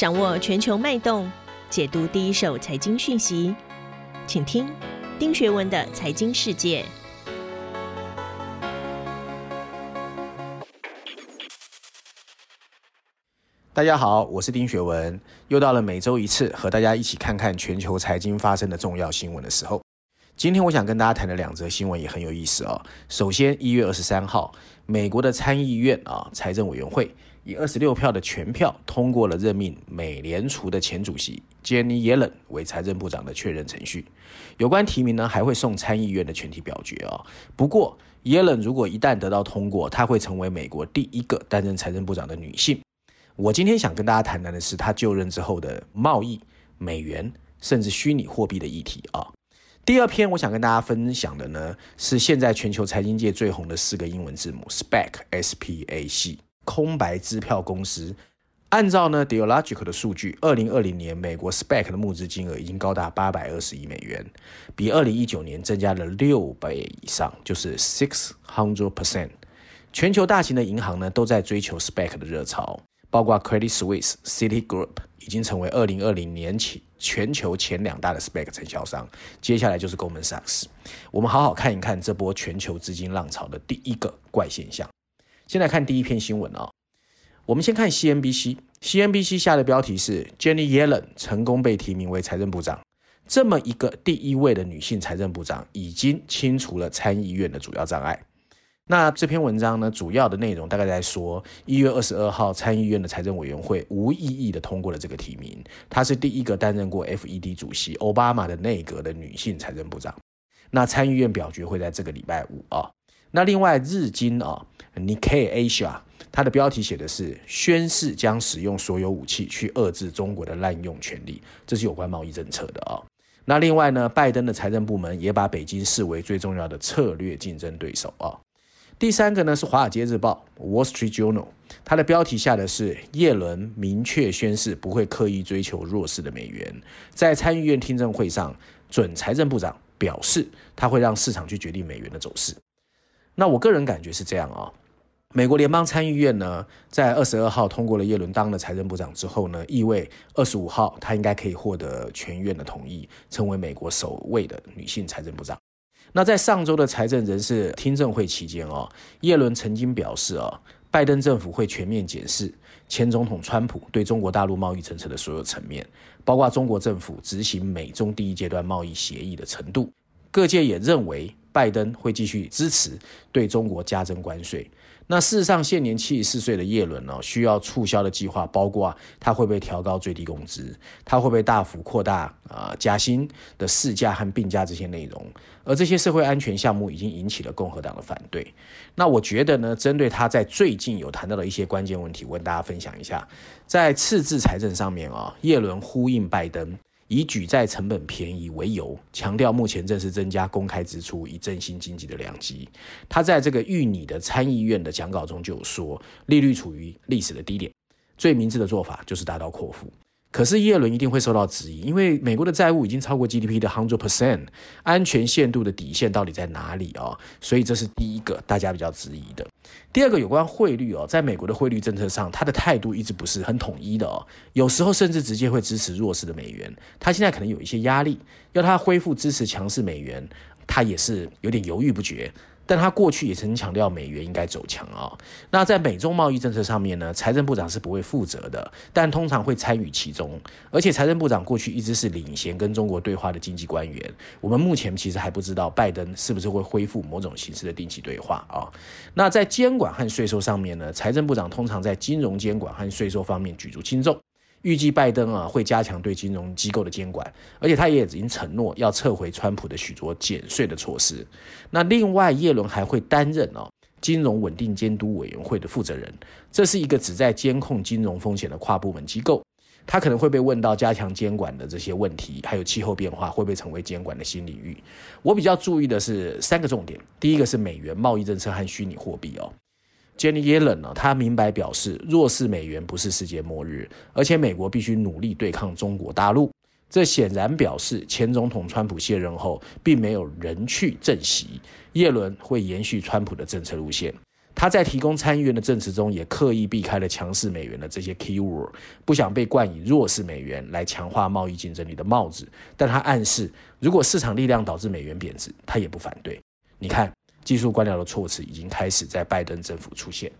掌握全球脉动，解读第一手财经讯息，请听丁学文的财经世界。大家好，我是丁学文，又到了每周一次和大家一起看看全球财经发生的重要新闻的时候。今天我想跟大家谈的两则新闻也很有意思哦。首先，一月二十三号，美国的参议院啊财政委员会以二十六票的全票通过了任命美联储的前主席 Janet Yellen 为财政部长的确认程序。有关提名呢，还会送参议院的全体表决啊。不过，Yellen 如果一旦得到通过，她会成为美国第一个担任财政部长的女性。我今天想跟大家谈谈的是她就任之后的贸易、美元甚至虚拟货币的议题啊。第二篇我想跟大家分享的呢，是现在全球财经界最红的四个英文字母 SPAC，S P A C，空白支票公司。按照呢 Dealogic 的数据，二零二零年美国 SPAC 的募资金额已经高达八百二十亿美元，比二零一九年增加了六倍以上，就是 six hundred percent。全球大型的银行呢都在追求 SPAC 的热潮，包括 Credit Suisse、Citigroup 已经成为二零二零年起。全球前两大的 SPAC 承销商，接下来就是 Goldman Sachs。我们好好看一看这波全球资金浪潮的第一个怪现象。先来看第一篇新闻啊、哦，我们先看 CNBC，CNBC 下的标题是：Jenny Yellen 成功被提名为财政部长。这么一个第一位的女性财政部长，已经清除了参议院的主要障碍。那这篇文章呢，主要的内容大概在说，一月二十二号参议院的财政委员会无异议的通过了这个提名，她是第一个担任过 FED 主席奥巴马的内阁的女性财政部长。那参议院表决会在这个礼拜五啊。那另外日经啊，Nikkei Asia，它的标题写的是宣誓将使用所有武器去遏制中国的滥用权力，这是有关贸易政策的啊。那另外呢，拜登的财政部门也把北京视为最重要的策略竞争对手啊。第三个呢是《华尔街日报》（Wall Street Journal），它的标题下的是耶伦明确宣誓不会刻意追求弱势的美元。在参议院听证会上，准财政部长表示他会让市场去决定美元的走势。那我个人感觉是这样啊，美国联邦参议院呢在二十二号通过了耶伦当了财政部长之后呢，意味二十五号他应该可以获得全院的同意，成为美国首位的女性财政部长。那在上周的财政人士听证会期间哦，耶伦曾经表示哦，拜登政府会全面检视前总统川普对中国大陆贸易政策的所有层面，包括中国政府执行美中第一阶段贸易协议的程度。各界也认为拜登会继续支持对中国加征关税。那事实上，现年七十四岁的叶伦呢，需要促销的计划包括他会不会调高最低工资，他会不会大幅扩大啊、呃、加薪的事假和病假这些内容，而这些社会安全项目已经引起了共和党的反对。那我觉得呢，针对他在最近有谈到的一些关键问题，我跟大家分享一下，在赤字财政上面啊，叶伦呼应拜登。以举债成本便宜为由，强调目前正是增加公开支出以振兴经济的良机。他在这个预拟的参议院的讲稿中就有说，利率处于历史的低点，最明智的做法就是大刀阔斧。可是耶伦一定会受到质疑，因为美国的债务已经超过 GDP 的100 percent，安全限度的底线到底在哪里啊？所以这是第一个大家比较质疑的。第二个有关汇率哦，在美国的汇率政策上，他的态度一直不是很统一的哦，有时候甚至直接会支持弱势的美元。他现在可能有一些压力，要他恢复支持强势美元，他也是有点犹豫不决。但他过去也曾强调美元应该走强啊。那在美中贸易政策上面呢，财政部长是不会负责的，但通常会参与其中。而且财政部长过去一直是领衔跟中国对话的经济官员。我们目前其实还不知道拜登是不是会恢复某种形式的定期对话啊。那在监管和税收上面呢，财政部长通常在金融监管和税收方面举足轻重。预计拜登啊会加强对金融机构的监管，而且他也已经承诺要撤回川普的许多减税的措施。那另外，耶伦还会担任哦金融稳定监督委员会的负责人，这是一个旨在监控金融风险的跨部门机构。他可能会被问到加强监管的这些问题，还有气候变化会不会成为监管的新领域？我比较注意的是三个重点，第一个是美元贸易政策和虚拟货币哦。Jenny Yellen 呢，他明白表示，弱势美元不是世界末日，而且美国必须努力对抗中国大陆。这显然表示，前总统川普卸任后，并没有人去证实叶伦会延续川普的政策路线。他在提供参议院的证词中，也刻意避开了强势美元的这些 keyword，不想被冠以弱势美元来强化贸易竞争力的帽子。但他暗示，如果市场力量导致美元贬值，他也不反对。你看，技术官僚的措辞已经开始在拜登政府出现。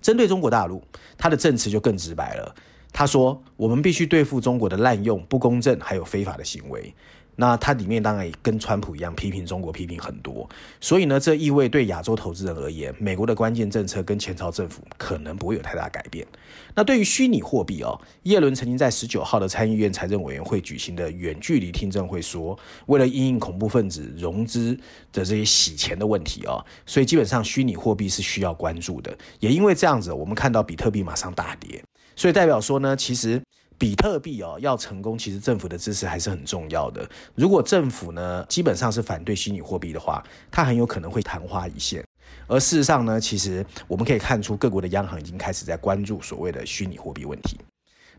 针对中国大陆，他的证词就更直白了。他说：“我们必须对付中国的滥用、不公正还有非法的行为。”那它里面当然也跟川普一样批评中国，批评很多。所以呢，这意味对亚洲投资人而言，美国的关键政策跟前朝政府可能不会有太大改变。那对于虚拟货币哦，耶伦曾经在十九号的参议院财政委员会举行的远距离听证会说，为了因应恐怖分子融资的这些洗钱的问题哦，所以基本上虚拟货币是需要关注的。也因为这样子，我们看到比特币马上大跌。所以代表说呢，其实比特币哦要成功，其实政府的支持还是很重要的。如果政府呢基本上是反对虚拟货币的话，它很有可能会昙花一现。而事实上呢，其实我们可以看出各国的央行已经开始在关注所谓的虚拟货币问题。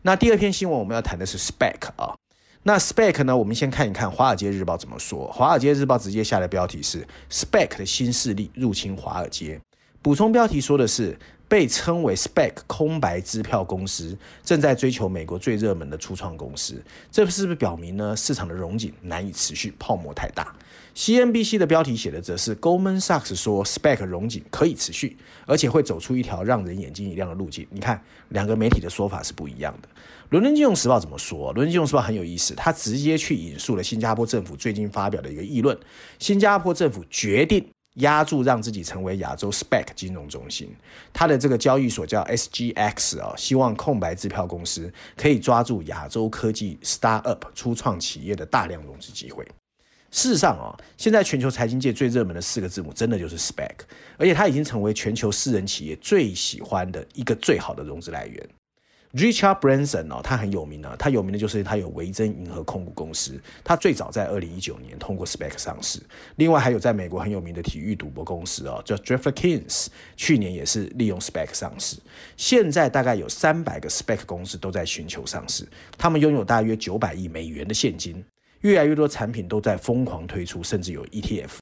那第二篇新闻我们要谈的是 Spec 啊。那 Spec 呢，我们先看一看《华尔街日报》怎么说。《华尔街日报》直接下的标题是 Spec 的新势力入侵华尔街，补充标题说的是。被称为 Spec 空白支票公司正在追求美国最热门的初创公司，这是不是表明呢市场的融景难以持续，泡沫太大？CNBC 的标题写的则是 Goldman Sachs 说 Spec 融景可以持续，而且会走出一条让人眼睛一亮的路径。你看，两个媒体的说法是不一样的。伦敦金融时报怎么说？伦敦金融时报很有意思，它直接去引述了新加坡政府最近发表的一个议论，新加坡政府决定。押注让自己成为亚洲 Spec 金融中心，它的这个交易所叫 SGX 啊，希望空白支票公司可以抓住亚洲科技 Startup 初创企业的大量融资机会。事实上啊，现在全球财经界最热门的四个字母真的就是 Spec，而且它已经成为全球私人企业最喜欢的一个最好的融资来源。Richard Branson 哦，他很有名啊，他有名的就是他有维珍银河控股公司，他最早在二零一九年通过 SPAC 上市。另外还有在美国很有名的体育赌博公司哦，叫 DraftKings，去年也是利用 SPAC 上市。现在大概有三百个 SPAC 公司都在寻求上市，他们拥有大约九百亿美元的现金，越来越多产品都在疯狂推出，甚至有 ETF。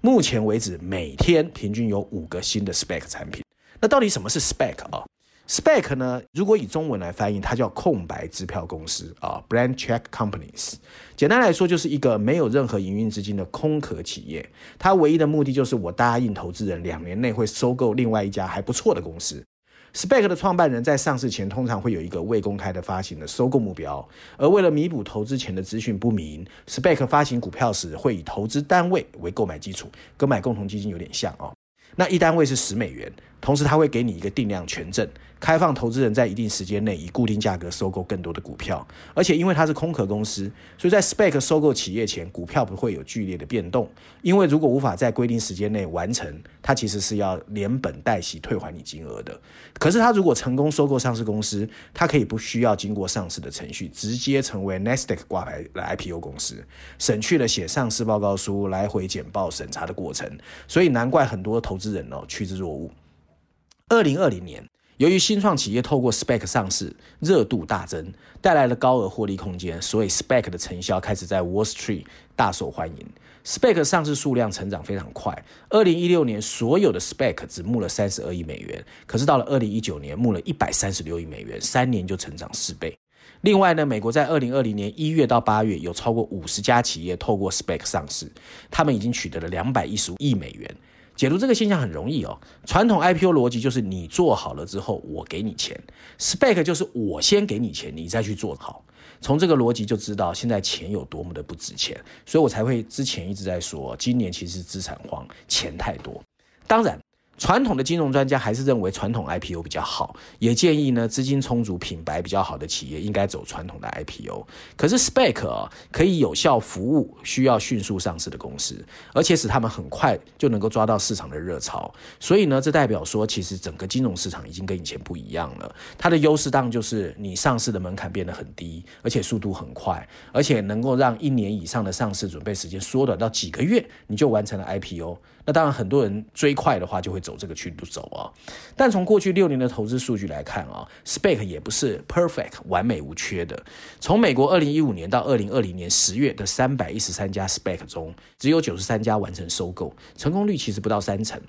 目前为止，每天平均有五个新的 SPAC 产品。那到底什么是 SPAC 啊 Spec 呢，如果以中文来翻译，它叫空白支票公司啊，Blank Check Companies。简单来说，就是一个没有任何营运资金的空壳企业。它唯一的目的就是我答应投资人两年内会收购另外一家还不错的公司。Spec 的创办人在上市前通常会有一个未公开的发行的收购目标，而为了弥补投资前的资讯不明，Spec 发行股票时会以投资单位为购买基础，跟买共同基金有点像哦。那一单位是十美元，同时他会给你一个定量权证。开放投资人在一定时间内以固定价格收购更多的股票，而且因为它是空壳公司，所以在 SPAC 收购企业前，股票不会有剧烈的变动。因为如果无法在规定时间内完成，它其实是要连本带息退还你金额的。可是它如果成功收购上市公司，它可以不需要经过上市的程序，直接成为 Nasdaq 挂牌的 IPO 公司，省去了写上市报告书、来回简报审查的过程。所以难怪很多投资人哦趋之若鹜。二零二零年。由于新创企业透过 SPAC 上市，热度大增，带来了高额获利空间，所以 SPAC 的成效开始在 Wall Street 大受欢迎。SPAC 上市数量成长非常快，二零一六年所有的 SPAC 只募了三十二亿美元，可是到了二零一九年募了一百三十六亿美元，三年就成长四倍。另外呢，美国在二零二零年一月到八月有超过五十家企业透过 SPAC 上市，他们已经取得了两百一十五亿美元。解读这个现象很容易哦。传统 IPO 逻辑就是你做好了之后，我给你钱；spec 就是我先给你钱，你再去做好。从这个逻辑就知道现在钱有多么的不值钱，所以我才会之前一直在说，今年其实资产荒，钱太多。当然。传统的金融专家还是认为传统 IPO 比较好，也建议呢资金充足、品牌比较好的企业应该走传统的 IPO。可是 SPAC 啊，可以有效服务需要迅速上市的公司，而且使他们很快就能够抓到市场的热潮。所以呢，这代表说其实整个金融市场已经跟以前不一样了。它的优势当就是你上市的门槛变得很低，而且速度很快，而且能够让一年以上的上市准备时间缩短到几个月，你就完成了 IPO。那当然，很多人追快的话就会走这个去路走啊。但从过去六年的投资数据来看啊，SPAC 也不是 perfect 完美无缺的。从美国二零一五年到二零二零年十月的三百一十三家 SPAC 中，只有九十三家完成收购，成功率其实不到三成。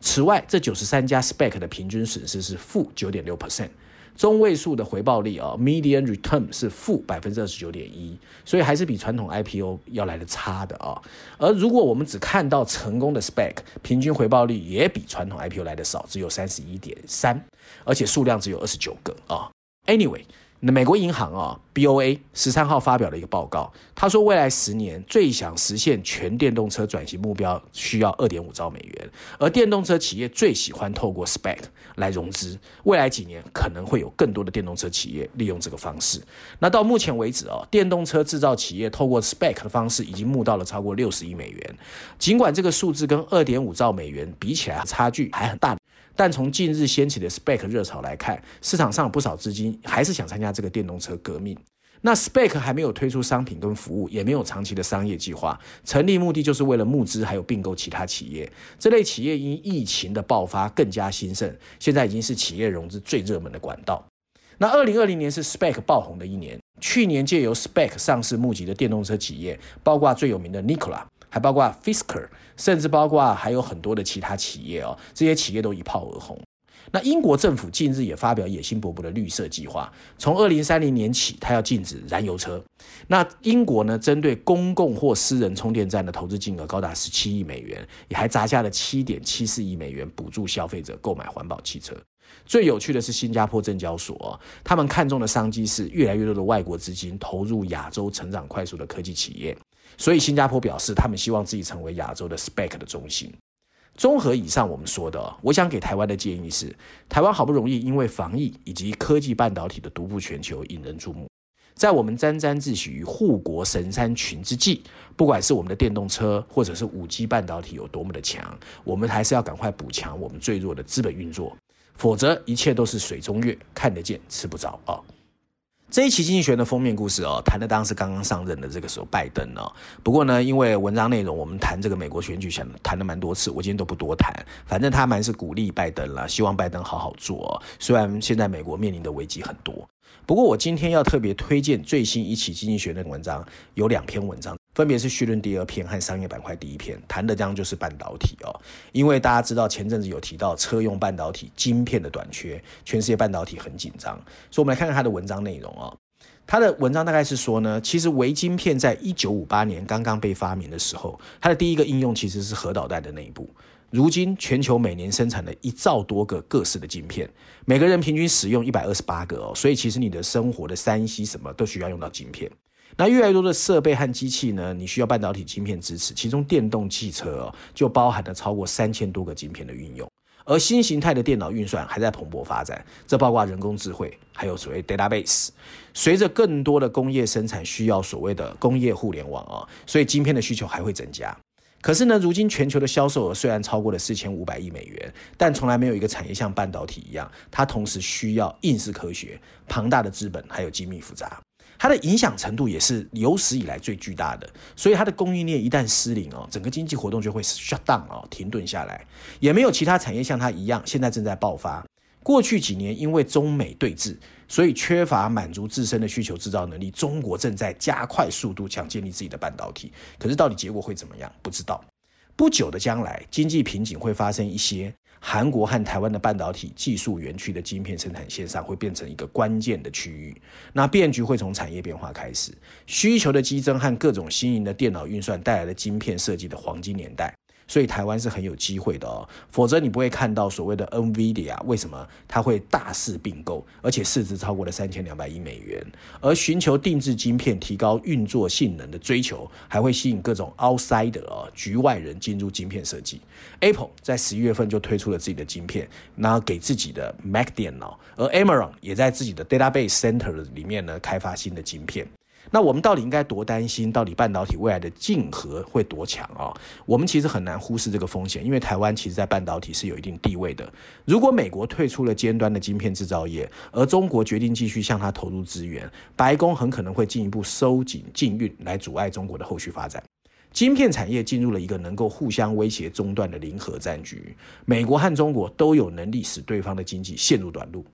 此外，这九十三家 SPAC 的平均损失是负九点六 percent。中位数的回报率啊，median return 是负百分之二十九点一，所以还是比传统 IPO 要来的差的啊。而如果我们只看到成功的 spec，平均回报率也比传统 IPO 来的少，只有三十一点三，而且数量只有二十九个啊。Anyway。那美国银行啊，BOA 十三号发表了一个报告，他说未来十年最想实现全电动车转型目标需要二点五兆美元，而电动车企业最喜欢透过 SPAC 来融资，未来几年可能会有更多的电动车企业利用这个方式。那到目前为止啊，电动车制造企业透过 SPAC 的方式已经募到了超过六十亿美元，尽管这个数字跟二点五兆美元比起来差距还很大。但从近日掀起的 SPAC 热潮来看，市场上不少资金还是想参加这个电动车革命。那 SPAC 还没有推出商品跟服务，也没有长期的商业计划，成立目的就是为了募资，还有并购其他企业。这类企业因疫情的爆发更加兴盛，现在已经是企业融资最热门的管道。那二零二零年是 SPAC 爆红的一年，去年借由 SPAC 上市募集的电动车企业，包括最有名的 Nikola。还包括 Fisker，甚至包括还有很多的其他企业哦，这些企业都一炮而红。那英国政府近日也发表野心勃勃的绿色计划，从二零三零年起，它要禁止燃油车。那英国呢，针对公共或私人充电站的投资金额高达十七亿美元，也还砸下了七点七四亿美元补助消费者购买环保汽车。最有趣的是新加坡证交所，他们看中的商机是越来越多的外国资金投入亚洲成长快速的科技企业。所以，新加坡表示，他们希望自己成为亚洲的 SPEC 的中心。综合以上我们说的，我想给台湾的建议是：台湾好不容易因为防疫以及科技半导体的独步全球引人注目，在我们沾沾自喜于护国神山群之际，不管是我们的电动车或者是五 G 半导体有多么的强，我们还是要赶快补强我们最弱的资本运作，否则一切都是水中月，看得见吃不着啊。这一期经济学的封面故事哦，谈的当时刚刚上任的这个时候拜登哦。不过呢，因为文章内容我们谈这个美国选举想谈了蛮多次，我今天都不多谈。反正他蛮是鼓励拜登了，希望拜登好好做。虽然现在美国面临的危机很多，不过我今天要特别推荐最新一期经济学的文章，有两篇文章。分别是绪论第二篇和商业板块第一篇，谈的这样就是半导体哦。因为大家知道前阵子有提到车用半导体晶片的短缺，全世界半导体很紧张，所以我们来看看他的文章内容哦。他的文章大概是说呢，其实微晶片在一九五八年刚刚被发明的时候，它的第一个应用其实是核导弹的内部。如今全球每年生产了一兆多个各式的晶片，每个人平均使用一百二十八个哦，所以其实你的生活的三 C 什么都需要用到晶片。那越来越多的设备和机器呢，你需要半导体晶片支持，其中电动汽车哦，就包含了超过三千多个晶片的运用。而新形态的电脑运算还在蓬勃发展，这包括人工智慧，还有所谓 database。随着更多的工业生产需要所谓的工业互联网啊，所以晶片的需求还会增加。可是呢，如今全球的销售额虽然超过了四千五百亿美元，但从来没有一个产业像半导体一样，它同时需要硬式科学、庞大的资本，还有精密复杂。它的影响程度也是有史以来最巨大的，所以它的供应链一旦失灵哦，整个经济活动就会 shut down 哦，停顿下来，也没有其他产业像它一样，现在正在爆发。过去几年因为中美对峙，所以缺乏满足自身的需求制造能力，中国正在加快速度想建立自己的半导体，可是到底结果会怎么样？不知道。不久的将来，经济瓶颈会发生一些。韩国和台湾的半导体技术园区的晶片生产线上会变成一个关键的区域，那变局会从产业变化开始，需求的激增和各种新颖的电脑运算带来的晶片设计的黄金年代。所以台湾是很有机会的哦，否则你不会看到所谓的 NVIDIA 为什么它会大肆并购，而且市值超过了三千两百亿美元。而寻求定制晶片、提高运作性能的追求，还会吸引各种 outsider 哦，局外人进入晶片设计。Apple 在十一月份就推出了自己的晶片，然后给自己的 Mac 电脑，而 Amazon 也在自己的 Database Center 里面呢开发新的晶片。那我们到底应该多担心？到底半导体未来的竞合会多强啊？我们其实很难忽视这个风险，因为台湾其实在半导体是有一定地位的。如果美国退出了尖端的晶片制造业，而中国决定继续向它投入资源，白宫很可能会进一步收紧禁运，来阻碍中国的后续发展。晶片产业进入了一个能够互相威胁中断的零和战局，美国和中国都有能力使对方的经济陷入短路。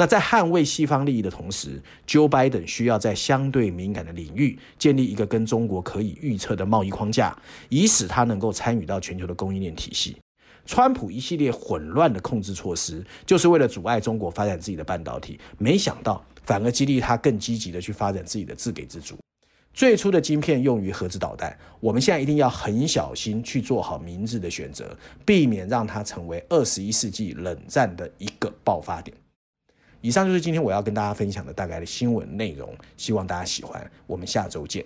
那在捍卫西方利益的同时，Joe Biden 需要在相对敏感的领域建立一个跟中国可以预测的贸易框架，以使他能够参与到全球的供应链体系。川普一系列混乱的控制措施，就是为了阻碍中国发展自己的半导体，没想到反而激励他更积极的去发展自己的自给自足。最初的晶片用于核子导弹，我们现在一定要很小心去做好明智的选择，避免让它成为二十一世纪冷战的一个爆发点。以上就是今天我要跟大家分享的大概的新闻内容，希望大家喜欢。我们下周见。